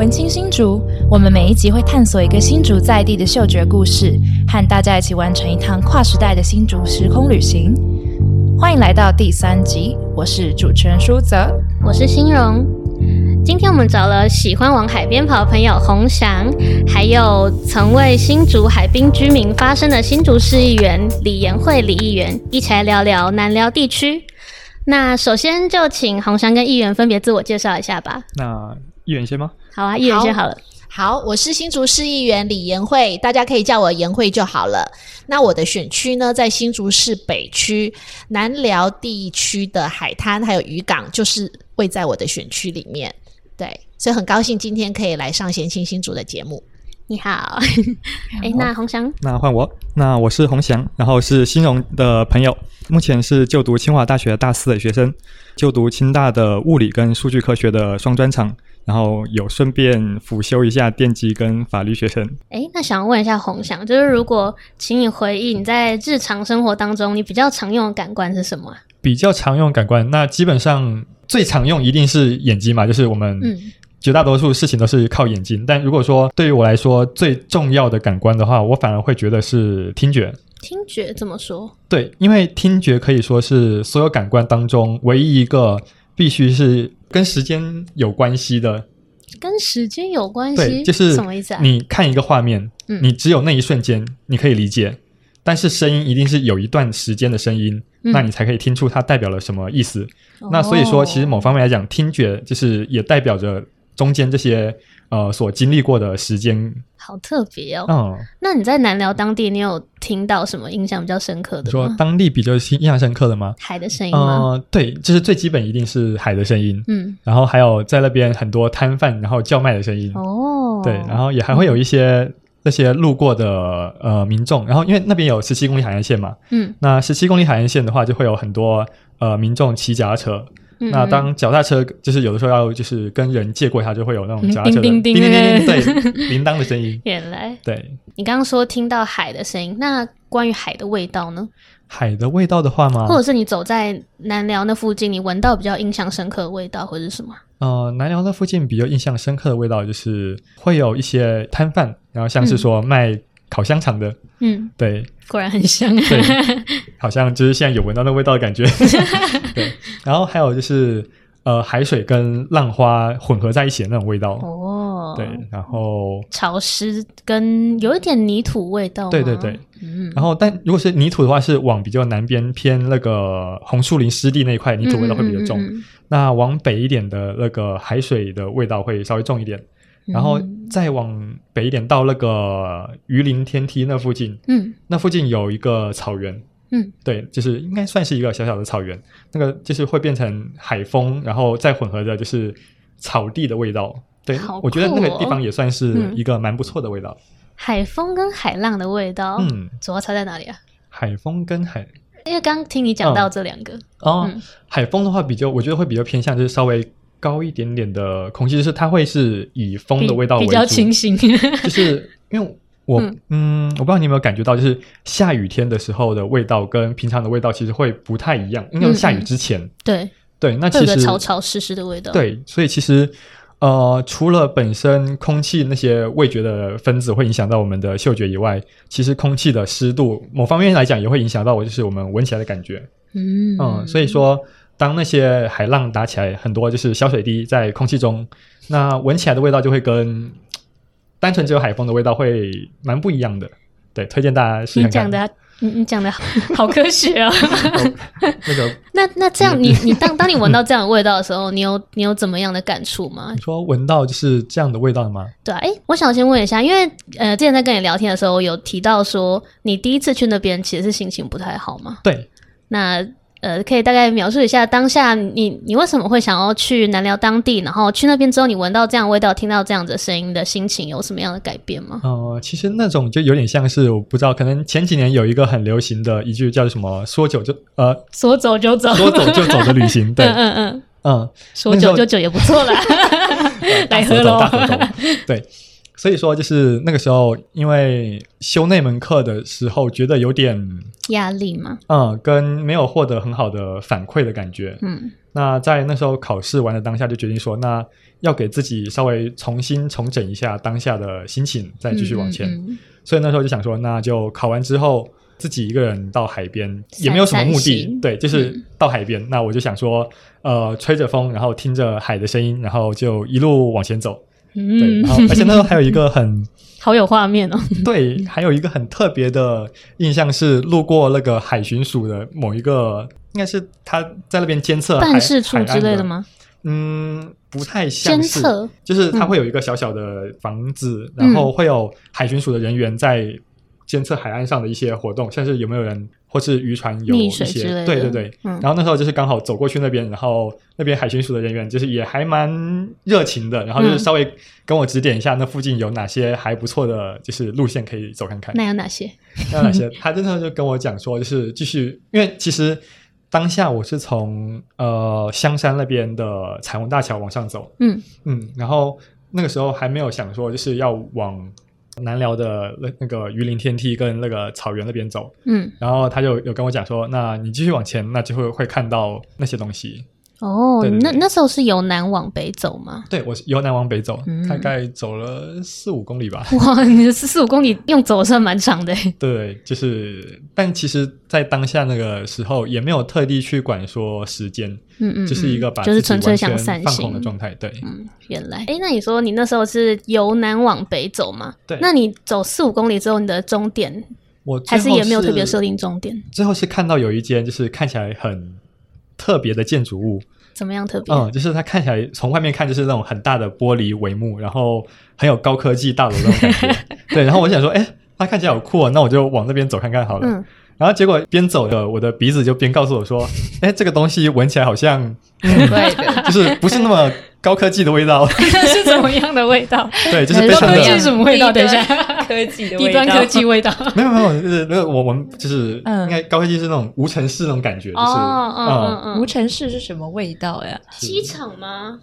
文青新竹，我们每一集会探索一个新竹在地的嗅觉故事，和大家一起完成一趟跨时代的新竹时空旅行。欢迎来到第三集，我是主持人舒泽，我是欣荣。今天我们找了喜欢往海边跑的朋友洪翔，还有曾为新竹海滨居民发声的新竹市议员李延慧李议员，一起来聊聊南寮地区。那首先就请洪翔跟议员分别自我介绍一下吧。那议员先吗？好啊，议员先好了。好，我是新竹市议员李延慧，大家可以叫我延慧就好了。那我的选区呢，在新竹市北区南寮地区的海滩还有渔港，就是位在我的选区里面。对，所以很高兴今天可以来上贤青新竹的节目。你好，哎，那洪翔，那换我，那我是洪翔，然后是新荣的朋友，目前是就读清华大学大四的学生，就读清大的物理跟数据科学的双专长，然后有顺便辅修一下电机跟法律学生。哎，那想问一下洪翔，就是如果请你回忆你在日常生活当中你比较常用的感官是什么？比较常用感官，那基本上最常用一定是眼睛嘛，就是我们嗯。绝大多数事情都是靠眼睛，但如果说对于我来说最重要的感官的话，我反而会觉得是听觉。听觉怎么说？对，因为听觉可以说是所有感官当中唯一一个必须是跟时间有关系的。跟时间有关系？对，就是什么意思啊？你看一个画面，你只有那一瞬间你可以理解，但是声音一定是有一段时间的声音，那你才可以听出它代表了什么意思。那所以说，其实某方面来讲，听觉就是也代表着。中间这些呃所经历过的时间，好特别哦。嗯，那你在南寮当地，你有听到什么印象比较深刻的？说当地比较印象深刻的吗？海的声音吗？对，就是最基本一定是海的声音。嗯，然后还有在那边很多摊贩然后叫卖的声音。哦，对，然后也还会有一些那些路过的呃民众，然后因为那边有十七公里海岸线嘛，嗯，那十七公里海岸线的话，就会有很多呃民众骑脚踏车。那当脚踏车就是有的时候要就是跟人借过，它就会有那种脚踏车叮叮叮叮对铃铛的声音。原来对，你刚刚说听到海的声音，那关于海的味道呢？海的味道的话吗？或者是你走在南寮那附近，你闻到比较印象深刻的味道，或者是什么？呃，南寮那附近比较印象深刻的味道，就是会有一些摊贩，然后像是说卖。烤香肠的，嗯，对，果然很香，对，好像就是现在有闻到那味道的感觉，对。然后还有就是，呃，海水跟浪花混合在一起的那种味道，哦，对。然后潮湿跟有一点泥土味道，对对对，嗯。然后，但如果是泥土的话，是往比较南边偏那个红树林湿地那一块，泥土味道会比较重。那往北一点的那个海水的味道会稍微重一点。然后再往北一点，到那个榆林天梯那附近，嗯，那附近有一个草原，嗯，对，就是应该算是一个小小的草原，那个就是会变成海风，然后再混合着就是草地的味道，对，我觉得那个地方也算是一个蛮不错的味道。海风跟海浪的味道，嗯，主要差在哪里啊？海风跟海，因为刚听你讲到这两个哦，海风的话比较，我觉得会比较偏向就是稍微。高一点点的空气，就是它会是以风的味道为主，比较清新。就是因为我，嗯，我不知道你有没有感觉到，就是下雨天的时候的味道跟平常的味道其实会不太一样。因为下雨之前，对对，那其实潮潮湿湿的味道。对，所以其实呃，除了本身空气那些味觉的分子会影响到我们的嗅觉以外，其实空气的湿度某方面来讲也会影响到我，就是我们闻起来的感觉。嗯嗯，所以说。当那些海浪打起来，很多就是小水滴在空气中，那闻起来的味道就会跟单纯只有海风的味道会蛮不一样的。对，推荐大家试试看。你讲的，你你讲的好科学啊。那个，那那这样，你你当当你闻到这样的味道的时候，你有你有怎么样的感触吗？你说闻到就是这样的味道吗？对啊，哎，我想先问一下，因为呃，之前在跟你聊天的时候有提到说，你第一次去那边其实是心情不太好嘛？对，那。呃，可以大概描述一下当下你你为什么会想要去南寮当地，然后去那边之后，你闻到这样味道，听到这样的声音的心情有什么样的改变吗？哦，其实那种就有点像是我不知道，可能前几年有一个很流行的一句叫什么“说走就呃说走就走，说走就走”的旅行，对，嗯嗯嗯，说走就走也不错啦，来喝喽，对。所以说，就是那个时候，因为修那门课的时候，觉得有点压力嘛，嗯，跟没有获得很好的反馈的感觉，嗯，那在那时候考试完的当下，就决定说，那要给自己稍微重新重整一下当下的心情，再继续往前。嗯嗯所以那时候就想说，那就考完之后自己一个人到海边，也没有什么目的，对，就是到海边。那我就想说，呃，吹着风，然后听着海的声音，然后就一路往前走。对，嗯然后而且那时候还有一个很 好有画面哦。对，还有一个很特别的印象是，路过那个海巡署的某一个，应该是他在那边监测海办事处海之类的？吗？嗯，不太像监是，测就是它嗯会有一个小小的房子，然后会有海巡署的人员在监测海岸上的一些活动，像是有没有人或是渔船有溺一些，对对对。嗯然后那时候就是刚好走过去那边，然后那边海巡署的人员就是也还蛮热情的，然后就是嗯稍微跟我指点一下那附近有哪些还不错的，就是路线可以走看看。那有哪些？那有哪些？他真的就跟我讲说，就是继续，因为其实当下我是从呃香山那边的彩虹大桥往上走，嗯嗯，然后那个时候还没有想说就是要往南辽的那那个榆林天梯跟那个草原那边走，嗯，然后他就有跟我讲说，那你继续往前，那就会会看到那些东西。哦，对对对那那时候是由南往北走吗？对我是由南往北走，嗯大概走了四五公里吧。哇，你的四四五公里用走算蛮长的欸。对，就是，但其实，在当下那个时候，也没有特地去管说时间，嗯嗯，就是一个把就是纯粹想散心放空的状态。对，嗯，原来，哎，那你说你那时候是由南往北走吗？对那你走四五公里之后，你的终点我还是也没有特别设定终点？最后是看到有一间就是看起来很特别的建筑物，怎么样特别？嗯，就是它看起来从外面看就是那种很大的玻璃帷幕，然后很有高科技大楼那种感觉。对，然后我想说，哎，它看起来好酷哦，那我就往那边走看看好了。嗯，然后结果边走的，我的鼻子就边告诉我说，哎，这个东西闻起来好像 就是不是那么高科技的味道，是怎么样的味道？对，就是还是非常的说科技什么味道？等一下，科技的低端科技味道。没有没有，就是那个我我们就是嗯。应该高科技是那种无尘室那种感觉，就是哦，嗯嗯嗯，无尘室是什么味道呀？机场吗？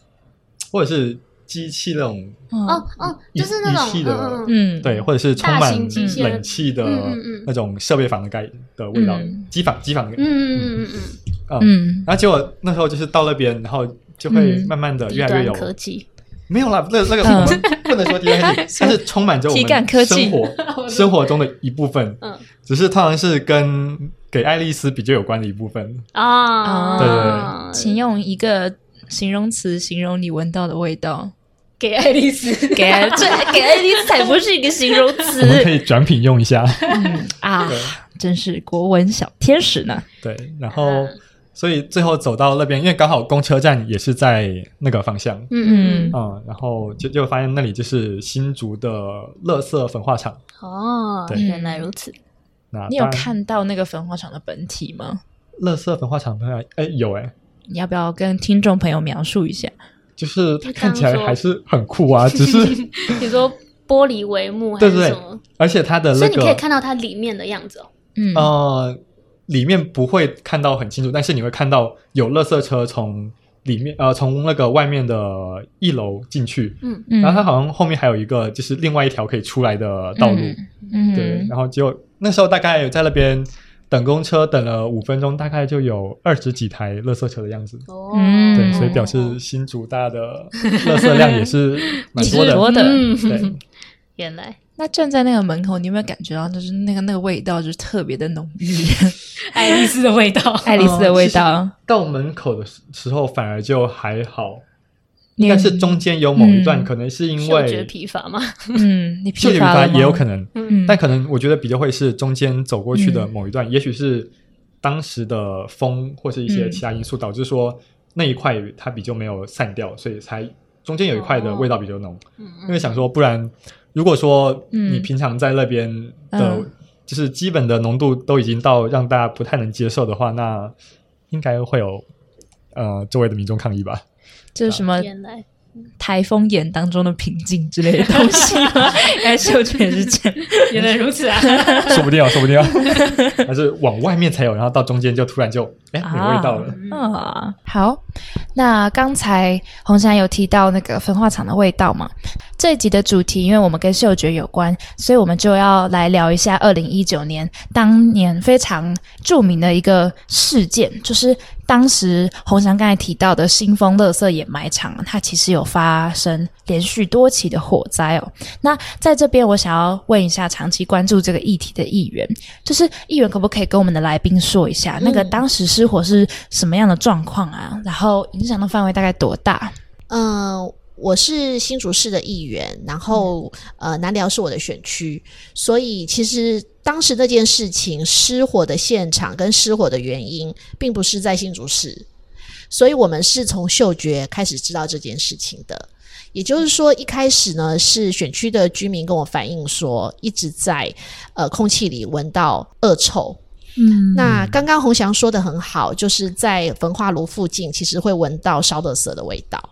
或者是机器那种哦哦哦，就是那种器的嗯嗯嗯。嗯，对，或者是充满冷气的嗯嗯嗯。那种设备房的概的味道嗯，机房机房，嗯嗯嗯嗯。嗯，嗯，然后结果那时候就是到那边，然后就会嗯。慢慢的越来越有端科技。没有啦，那那个嗯我们不能说低端科技，但是充满着我们科技。生活 生活中的一部分，嗯。只是通常是跟给爱丽丝比较有关的一部分。啊，对对请用一个形容词形容你闻到的味道。给爱丽丝，给这给爱丽丝才不是一个形容 我们可以转品用一下，嗯啊，真是国文小天使呢。对，然后所以最后走到那边，因为刚好公车站也是在那个方向，嗯嗯，嗯，然后就就发现那里就是新竹的乐色焚化厂。哦，对原来如此。那你有看到那个焚化厂的本体吗？乐色焚化厂？哎，有哎，你要不要跟听众朋友描述一下？就是它看起来还是很酷啊，只是 你说玻璃帷幕还对对对是什么？而且它的那所以你可以看到它里面的样子哦。嗯呃里面不会看到很清楚，但是你会看到有垃圾车从里面呃从那个外面的一楼进去，嗯。嗯然后它好像后面还有一个就是另外一条可以出来的道路，嗯。对，然后就那时候大概在那边等公车等了五分钟，大概就有二十几台垃圾车的样子。哦。嗯对，所以表示新竹大的垃圾量也是蛮多的。也是多的。嗯。对，原来那站在那个门口，你有没有感觉到，就是那个那个味道，就是特别的浓郁，爱丽丝的味道。爱丽丝的味道。到门口的时候反而就还好，你应该是中间有某一段，嗯可能是因嗅觉为疲乏吗？嗯，你疲乏也有可能，嗯，但可能我觉得比较会是中间走过去的嗯某一段，也许是当时的风或是一些嗯其他因素导致说那一块它比较没有散掉，所以才中间有一块的味道比较浓。嗯因为想说，不然如果说嗯你平常在那边的，嗯就是基本的浓度都已经到让大家不太能接受的话，那应该会有呃周围的民众抗议吧？就是什么台风眼当中的平静之类的东西吗？原来嗅觉是这样。原来如此啊！说不定啊，说不定啊，还是往外面才有，然后到中间就突然就哎没味道了。啊，好，那刚才红山有提到那个焚化厂的味道嘛？这一集的主题，因为我们跟嗅觉有关，所以我们就要来聊一下二零一九年当年非常著名的一个事件，就是当时洪翔刚才提到的新丰乐色掩埋场，它其实有发生连续多起的火灾哦。那在这边，我想要问一下长期关注这个议题的议员，就是议员可不可以跟我们的来宾说一下，那个当时失火是什么样的状况啊？然后影响的范围大概多大？嗯。我是新竹市的议员，然后呃南寮是我的选区，所以其实当时那件事情失火的现场跟失火的原因，并不是在新竹市，所以我们是从嗅觉开始知道这件事情的。也就是说，一开始呢是选区的居民跟我反映说，一直在呃空气里闻到恶臭。嗯，那刚刚洪翔说的很好，就是在焚化炉附近，其实会闻到烧的色的味道。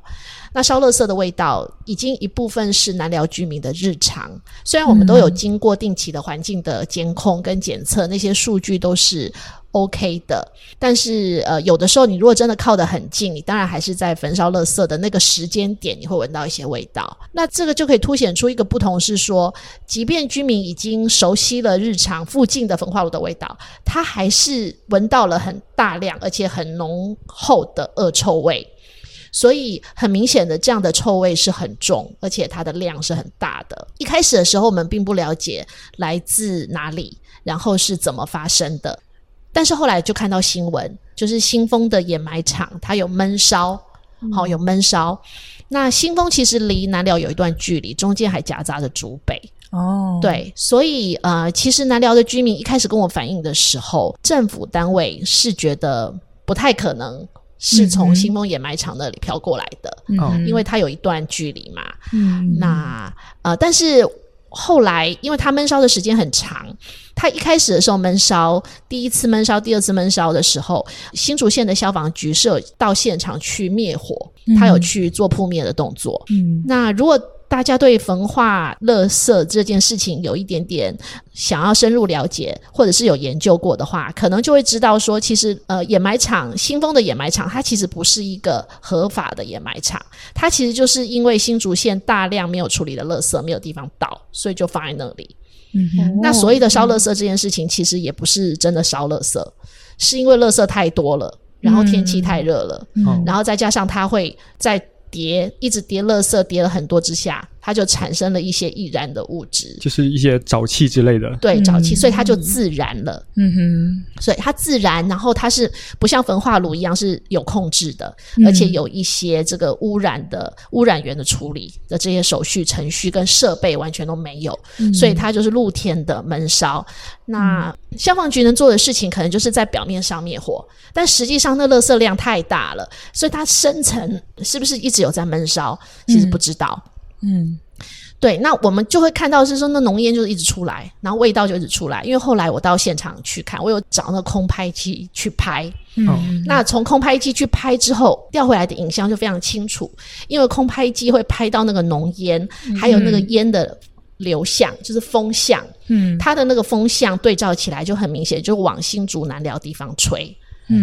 那烧垃圾的味道，已经一部分是南寮居民的日常。虽然我们都有经过定期的环境的监控跟检测，那些数据都是 OK 的，但是呃，有的时候你如果真的靠得很近，你当然还是在焚烧垃圾的那个时间点，你会闻到一些味道。那这个就可以凸显出一个不同，是说，即便居民已经熟悉了日常附近的焚化炉的味道，他还是闻到了很大量而且很浓厚的恶臭味。所以很明显的，这样的臭味是很重，而且它的量是很大的。一开始的时候，我们并不了解来自哪里，然后是怎么发生的。但是后来就看到新闻，就是新丰的掩埋场，它有闷烧，好有闷烧。那新丰其实离南寮有一段距离，中间还夹杂着竹北。哦，对，所以呃，其实南寮的居民一开始跟我反映的时候，政府单位是觉得不太可能。是从新丰掩埋场那里飘过来的，嗯因为它有一段距离嘛。嗯那呃，但是后来，因为它闷烧的时间很长，它一开始的时候闷烧，第一次闷烧、第二次闷烧的时候，新竹县的消防局是有到现场去灭火，他有去做扑灭的动作。嗯，那如果。大家对焚化垃圾这件事情有一点点想要深入了解，或者是有研究过的话，可能就会知道说，其实呃，掩埋场新丰的掩埋场，它其实不是一个合法的掩埋场，它其实就是因为新竹县大量没有处理的垃圾没有地方倒，所以就放在那里。嗯哼，那所谓的烧垃圾这件事情，其实也不是真的烧垃圾，是因为垃圾太多了，然后天气太热了，然后再加上它会在。叠一直叠乐色，叠了很多之下，它就产生了一些易燃的物质，就是一些沼气之类的。对，沼气，所以它就自燃了。嗯哼，所以它自燃，然后它是不像焚化炉一样是有控制的，而且有一些这个污染的污染源的处理的这些手续程序跟设备完全都没有，所以它就是露天的闷烧。那消防局能做的事情，可能就是在表面上灭火。但实际上，那垃圾量太大了，所以它深层是不是一直有在闷烧？其实不知道。嗯，对。那我们就会看到是说，那浓烟就是一直出来，然后味道就一直出来。因为后来我到现场去看，我有找那空拍机去拍。嗯，那从空拍机去拍之后，调回来的影像就非常清楚，因为空拍机会拍到那个浓烟，还有那个烟的流向，就是风向。嗯，它的那个风向对照起来就很明显，就往新竹南寮地方吹。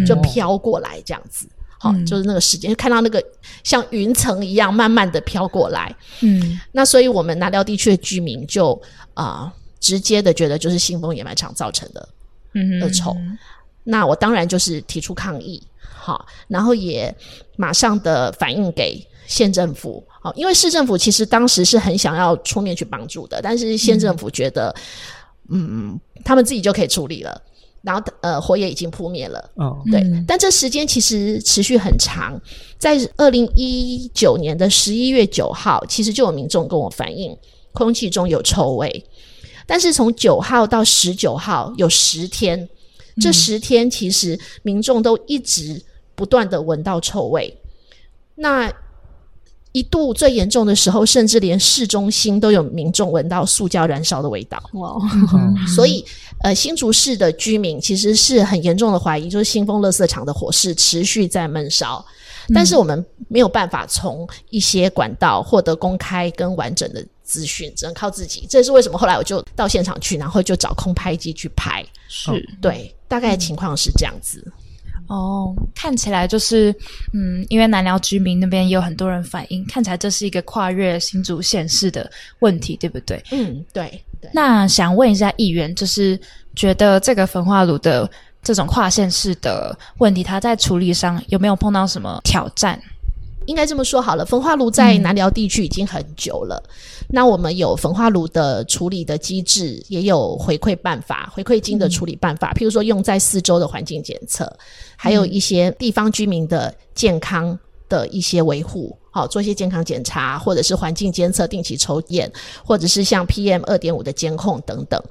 就飘过来这样子，好，就是那个时间，看到那个像云层一样慢慢的飘过来。嗯，那所以我们南寮地区的居民就啊，直接的觉得就是新丰掩埋场造成的恶臭。那我当然就是提出抗议，好，然后也马上的反映给县政府，好，因为市政府其实当时是很想要出面去帮助的，但是县政府觉得，嗯，他们自己就可以处理了。然后，呃，火也已经扑灭了。哦，对，但这时间其实持续很长。在二零一九年的十一月九号，其实就有民众跟我反映空气中有臭味。但是从九号到十九号有十天，这十天其实民众都一直不断的闻到臭味。那一度最严重的时候，甚至连市中心都有民众闻到塑胶燃烧的味道。哇！所以，呃，新竹市的居民其实是很严重的怀疑，就是新丰垃圾场的火势持续在闷烧。但是我们没有办法从一些管道获得公开跟完整的资讯，只能靠自己。这是为什么？后来我就到现场去，然后就找空拍机去拍。是对，大概情况是这样子。哦，看起来就是，嗯，因为南寮居民那边也有很多人反映，看起来这是一个跨越新竹县市的问题，对不对？嗯，对对。那想问一下议员，就是觉得这个焚化炉的这种跨县市的问题，它在处理上有没有碰到什么挑战？应该这么说好了，焚化炉在南寮地区已经很久了。那我们有焚化炉的处理的机制，也有回馈办法、回馈金的处理办法。譬如说，用在四周的环境检测，还有一些地方居民的健康的一些维护，好做一些健康检查，或者是环境监测、定期抽验，或者是像 PM 二点五的监控等等。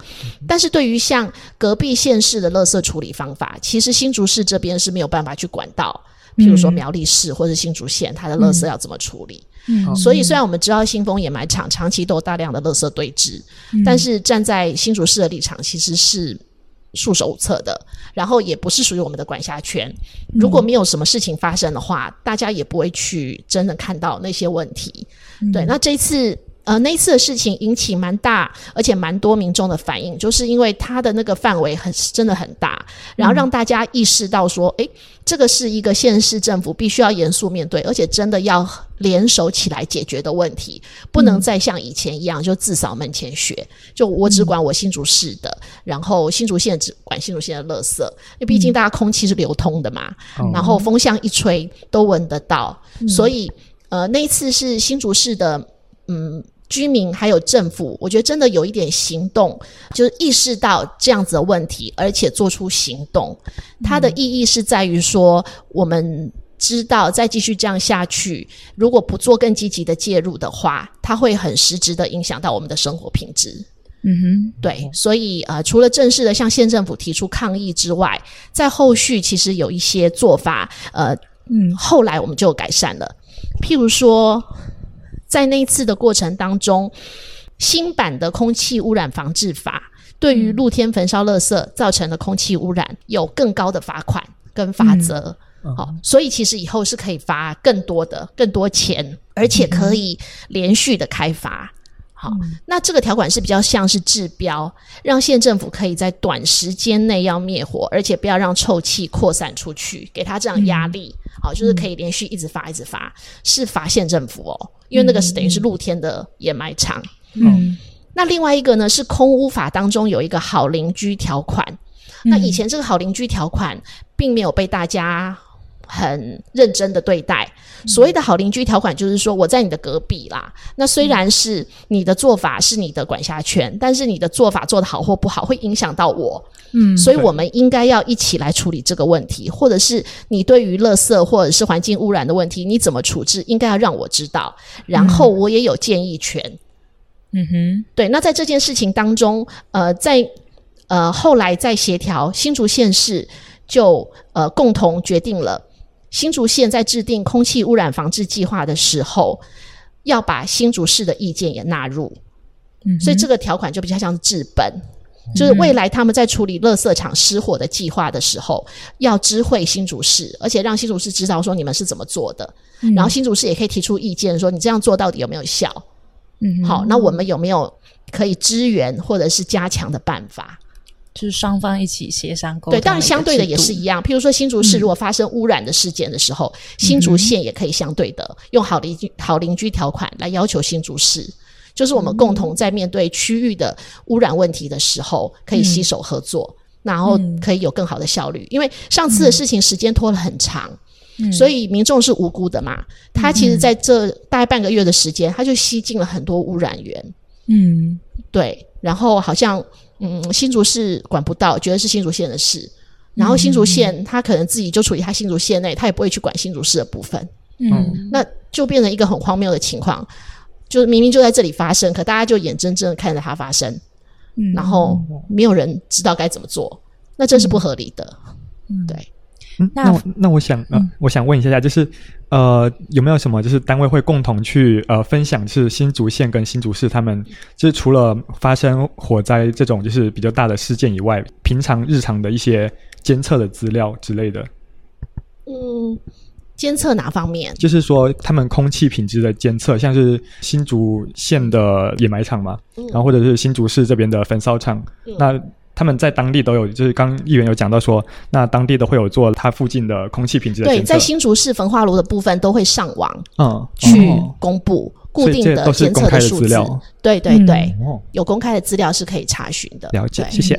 但是对于像隔壁县市的垃圾处理方法，其实新竹市这边是没有办法去管到。譬如说苗栗市或者新竹县，它的垃圾要怎么处理？嗯所以虽然我们知道新丰掩埋场长期都有大量的垃圾堆置，但是站在新竹市的立场，其实是束手无策的，然后也不是属于我们的管辖权。如果没有什么事情发生的话，大家也不会去真的看到那些问题。对，那这一次。呃，那一次的事情引起蛮大，而且蛮多民众的反应，就是因为它的那个范围很真的很大，然后让大家意识到说，诶，这个是一个县市政府必须要严肃面对，而且真的要联手起来解决的问题，不能再像以前一样就自扫门前雪，就我只管我新竹市的，然后新竹县只管新竹县的垃圾，因为毕竟大家空气是流通的嘛，然后风向一吹都闻得到，所以呃，那一次是新竹市的嗯。居民还有政府，我觉得真的有一点行动，就是意识到这样子的问题，而且做出行动。它的意义是在于说，我们知道再继续这样下去，如果不做更积极的介入的话，它会很实质的影响到我们的生活品质。嗯哼，对，所以呃，除了正式的向县政府提出抗议之外，在后续其实有一些做法，呃，嗯后来我们就改善了，譬如说。在那一次的过程当中，新版的空气污染防治法对于露天焚烧垃圾造成的空气污染有更高的罚款跟罚则。好、所以其实以后是可以罚更多的、更多钱，而且可以连续的开罚。好，那这个条款是比较像是治标，让县政府可以在短时间内要灭火，而且不要让臭气扩散出去，给他这样压力。好，就是可以连续一直罚、一直罚，是罚县政府哦，因为那个是等于是露天的掩埋场。嗯。那另外一个呢是空屋法当中有一个好邻居条款，那以前这个好邻居条款并没有被大家很认真的对待。所谓的好邻居条款，就是说我在你的隔壁啦。那虽然是你的做法是你的管辖权，但是你的做法做得好或不好，会影响到我。嗯所以我们应该要一起来处理这个问题，或者是你对于垃圾或者是环境污染的问题，你怎么处置，应该要让我知道，然后我也有建议权。嗯哼，对，那在这件事情当中，呃，在呃后来在协调新竹县市就呃共同决定了，新竹县在制定空气污染防治计划的时候，要把新竹市的意见也纳入，嗯所以这个条款就比较像治本。就是未来他们在处理垃圾场失火的计划的时候，要知会新竹市，而且让新竹市知道说你们是怎么做的，然后新竹市也可以提出意见，说你这样做到底有没有效？嗯，好，那我们有没有可以支援或者是加强的办法？就是双方一起协商沟通。对，当然相对的也是一样。譬如说新竹市如果发生污染的事件的时候，新竹县也可以相对的用好邻居好邻居条款来要求新竹市，就是我们共同在面对区域的污染问题的时候，可以携手合作，然后可以有更好的效率。因为上次的事情时间拖了很长。所以民众是无辜的嘛？他其实在这大概半个月的时间，他就吸进了很多污染源。嗯对，然后好像嗯，新竹市管不到，觉得是新竹县的事，然后新竹县他可能自己就处于他新竹县内，他也不会去管新竹市的部分，嗯。那就变成一个很荒谬的情况，就是明明就在这里发生，可大家就眼睁睁的看着它发生，嗯。然后没有人知道该怎么做，那这是不合理的。嗯。对，嗯，那那我那我想呃，我想问一下，就是呃，有没有什么就是单位会共同去呃分享，是新竹县跟新竹市他们就是除了发生火灾这种就是比较大的事件以外，平常日常的一些监测的资料之类的，嗯，监测哪方面？就是说他们空气品质的监测，像是新竹县的掩埋场嘛，然后或者是新竹市这边的焚烧厂，那他们在当地都有，就是刚议员有讲到说，那当地都会有做它附近的空气品质的对，在新竹市焚化炉的部分都会上网嗯去哦公布固定的监测的资料。对对嗯对，哦，有公开的资料是可以查询的。了解，对谢谢。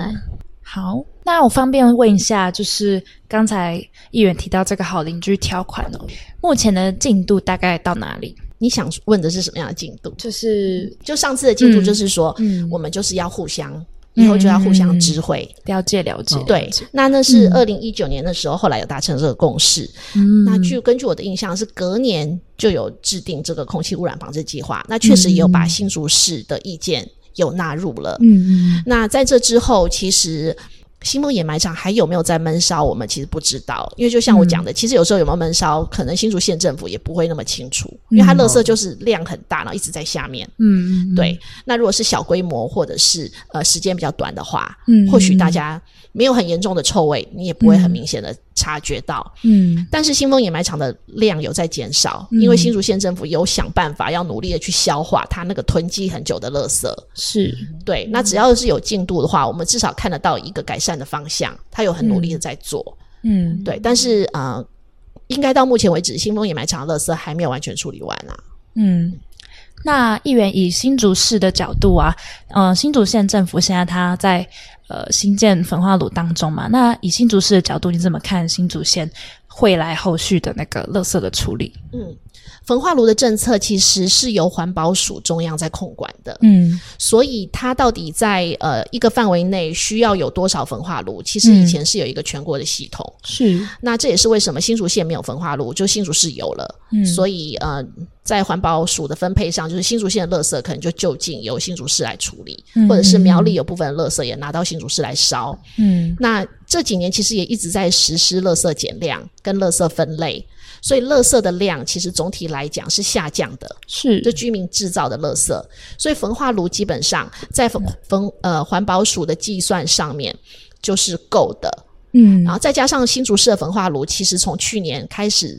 好，那我方便问一下，就是刚才议员提到这个好邻居条款哦，目前的进度大概到哪里？你想问的是什么样的进度？就是就上次的进度嗯就是说，嗯我们就是要互相，以后就要互相知会。了解了解，对，那那是嗯二零一九年的时候，后来有达成这个共识。嗯那据根据我的印象是隔年就有制定这个空气污染防治计划，那确实也有把新竹市的意见有纳入了。嗯嗯那在这之后，其实新梦掩埋场还有没有在闷烧，我们其实不知道，因为就像我讲的，其实有时候有没有闷烧，可能新竹县政府也不会那么清楚，因为它垃圾就是量很大，然后一直在下面。嗯嗯，对，那如果是小规模或者是呃时间比较短的话，嗯或许大家没有很严重的臭味，你也不会很明显的察觉到。嗯但是新丰掩埋场的量有在减少，嗯因为新竹县政府有想办法要努力的去消化它那个囤积很久的垃圾。是对，那只要是有进度的话，我们至少看得到一个改善的方向，它有很努力的在做。嗯对，但是呃，应该到目前为止，新丰掩埋场的垃圾还没有完全处理完啊。嗯。那议员以新竹市的角度啊，呃，新竹县政府现在他在呃新建焚化炉当中嘛，那以新竹市的角度，你怎么看新竹县会来后续的那个垃圾的处理？嗯，焚化炉的政策其实是由环保署中央在控管的。嗯所以它到底在呃一个范围内需要有多少焚化炉？其实以前是有一个全国的系统。是那这也是为什么新竹县没有焚化炉，就新竹市有了。嗯所以呃，在环保署的分配上，就是新竹县的垃圾可能就就近由新竹市来处理，嗯或者是苗栗有部分的垃圾也拿到新竹市来烧。嗯那这几年其实也一直在实施垃圾减量跟垃圾分类。所以，垃圾的量其实总体来讲是下降的，是这居民制造的垃圾，所以焚化炉基本上在焚焚呃环保署的计算上面就是够的，嗯然后再加上新竹市的焚化炉，其实从去年开始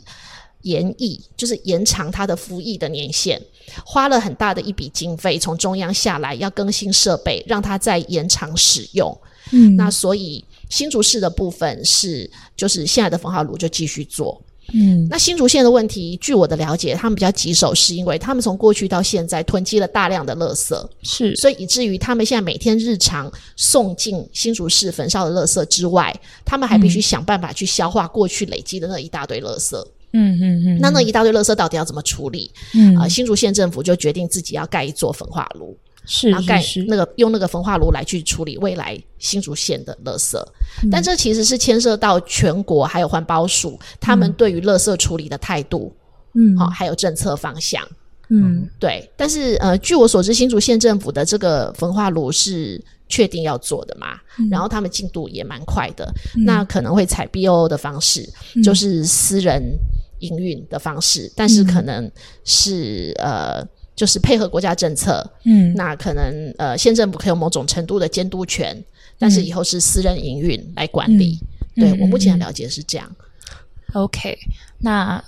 延役，就是延长它的服役的年限，花了很大的一笔经费从中央下来，要更新设备，让它再延长使用。嗯那所以新竹市的部分是，就是现在的焚化炉就继续做。嗯。那新竹县的问题，据我的了解，他们比较棘手，是因为他们从过去到现在囤积了大量的垃圾，是。所以以至于他们现在每天日常送进新竹市焚烧的垃圾之外，他们还必须想办法去消化过去累积的那一大堆垃圾。嗯嗯嗯。那那一大堆垃圾到底要怎么处理？嗯。啊、新竹县政府就决定自己要盖一座焚化炉，是然后盖那个用那个焚化炉来去处理未来新竹县的垃圾。嗯。但这其实是牵涉到全国还有环保署他们对于垃圾处理的态度，嗯。好、还有政策方向。嗯。对，但是呃，据我所知，新竹县政府的这个焚化炉是确定要做的嘛，然后他们进度也蛮快的，那可能会采 BOO 的方式，就是私人营运的方式，但是可能是呃。就是配合国家政策，嗯那可能呃县政府可以有某种程度的监督权，但是以后是私人营运来管理。对嗯我目前的了解是这样。OK，那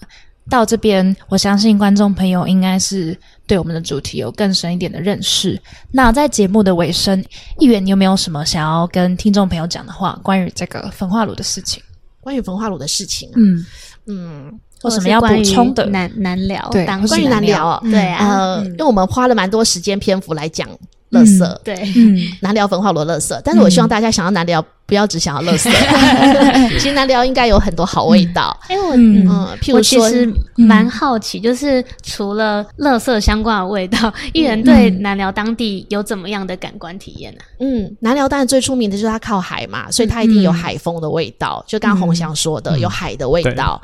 到这边，我相信观众朋友应该是对我们的主题有更深一点的认识。那在节目的尾声，议员，你有没有什么想要跟听众朋友讲的话，关于这个焚化炉的事情？关于焚化炉的事情啊，嗯，嗯，有什么要补充的？难难聊，对当关于难聊哦对啊，呃，因为我们花了蛮多时间篇幅来讲垃圾，对，嗯难聊焚化炉垃圾，但是我希望大家想要难聊，不要只想要乐色。其实南寮应该有很多好味道，哎，我嗯我如说，其实蛮好奇，就是除了乐色相关的味道，艺人对南寮当地有怎么样的感官体验呢？嗯，南寮当然最出名的就是它靠海嘛，所以它一定有海风的味道，就刚刚洪翔说的，有海的味道。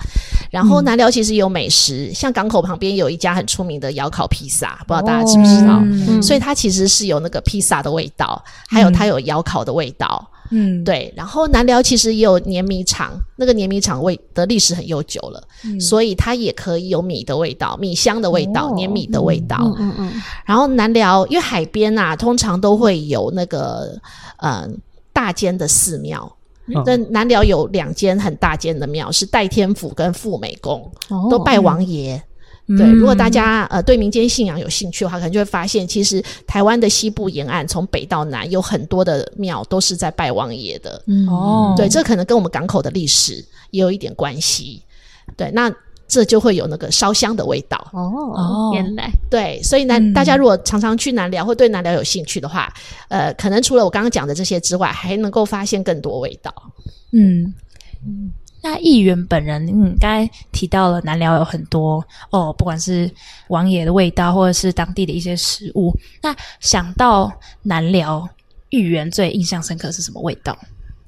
然后南寮其实有美食，像港口旁边有一家很出名的窑烤披萨，不知道大家知不知道？嗯所以它其实是有那个披萨的味道，还有它有窑烤的味道。嗯，对，然后南寮其实也有碾米厂，那个碾米厂味的历史很悠久了，所以它也可以有米的味道、米香的味道、哦碾米的味道。嗯嗯嗯，然后南寮因为海边啊，通常都会有那个呃大间的寺庙。嗯那南寮有两间很大间的庙，是代天府跟富美宫，哦都拜王爷。对，嗯如果大家呃对民间信仰有兴趣的话，可能就会发现，其实台湾的西部沿岸从北到南有很多的庙都是在拜王爷的。嗯哦，对，这可能跟我们港口的历史也有一点关系。对，那这就会有那个烧香的味道。哦哦，原来对，所以呢、嗯大家如果常常去南寮或对南寮有兴趣的话，呃，可能除了我刚刚讲的这些之外，还能够发现更多味道。嗯嗯。那议员本人，嗯，刚才提到了南寮有很多哦，不管是王爷的味道，或者是当地的一些食物。那想到南寮，议员最印象深刻是什么味道？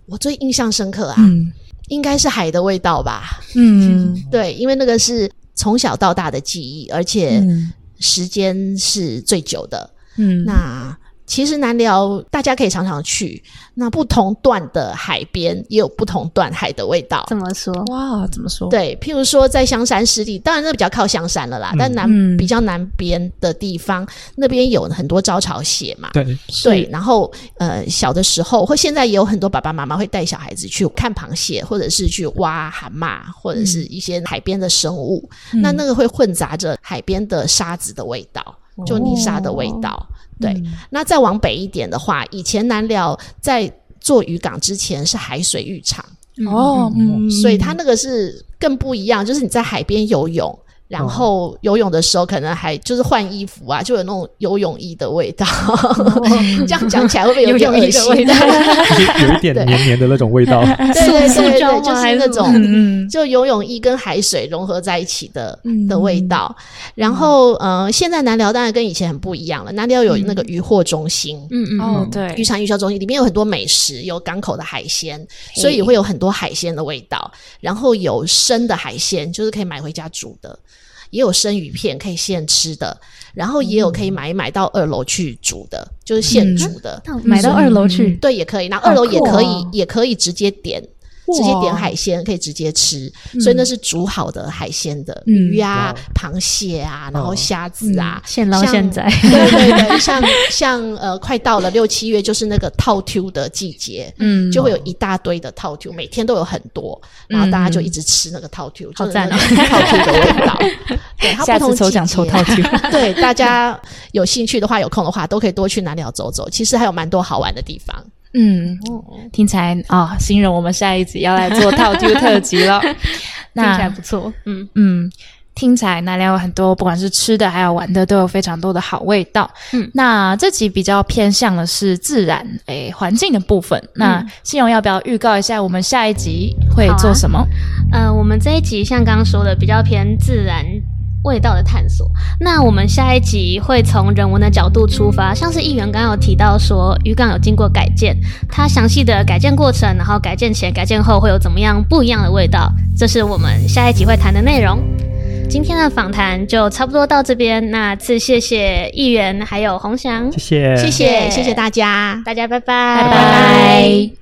我最印象深刻啊，嗯应该是海的味道吧？嗯 对，因为那个是从小到大的记忆，而且嗯时间是最久的。嗯那其实南寮大家可以常常去，那不同段的海边也有不同段海的味道。怎么说？哇，怎么说？对，譬如说在香山湿地，当然那比较靠香山了啦，嗯但南、嗯比较南边的地方，那边有很多招潮蟹嘛。对，对，然后呃，小的时候或现在也有很多爸爸妈妈会带小孩子去看螃蟹，或者是去挖蛤蟆，或者是一些海边的生物。嗯那那个会混杂着海边的沙子的味道，就泥沙的味道。对，嗯那再往北一点的话，以前南寮在做渔港之前是海水浴场，哦，嗯，所以它那个是更不一样，就是你在海边游泳。然后游泳的时候，可能还就是换衣服啊，就有那种游泳衣的味道。这样讲起来会不会有点恶心？有一点黏黏的那种味道。对对塑对对，就是那种就游泳衣跟海水融合在一起的、嗯的味道。然后呃，现在南寮当然跟以前很不一样了，南寮有那个渔货中心。嗯嗯对渔，产渔销中心里面有很多美食，有港口的海鲜，所以也会有很多海鲜的味道。然后有生的海鲜，就是可以买回家煮的，也有生鱼片可以现吃的，然后也有可以买一买到二楼去煮的，就是现煮的。到买到二楼去，对，也可以。然后二楼也可以，哦。也可以直接点，直接点海鲜，可以直接吃。所以那是煮好的海鲜的嗯鱼啊、螃蟹啊，然后虾子啊。现捞像现宰。对对对，像像呃，快到了六七月，就是那个套 Q 的季节，嗯就会有一大堆的套 Q，每天都有很多，然后大家就一直吃那个套 Q，、就是好赞哦那个套 Q 的味道。对，它下不同次抽奖抽套 Q，对，大家有兴趣的话，有空的话，都可以多去南寮走走。其实还有蛮多好玩的地方。嗯，听起来啊，新人我们下一集要来做套 Q 特辑了。听起那来不错，嗯，嗯，听起来南寮有很多，不管是吃的还有玩的，都有非常多的好味道。嗯，那这集比较偏向的是自然诶环境的部分。那信荣要不要预告一下我们下一集会做什么？呃，我们这一集像刚刚说的，比较偏自然味道的探索。那我们下一集会从人文的角度出发，像是议员刚刚有提到说渔港有经过改建，它详细的改建过程，然后改建前、改建后会有怎么样不一样的味道，这是我们下一集会谈的内容。今天的访谈就差不多到这边，那次谢谢议员还有洪翔，谢谢，谢谢，谢谢大家。大家拜拜，拜拜。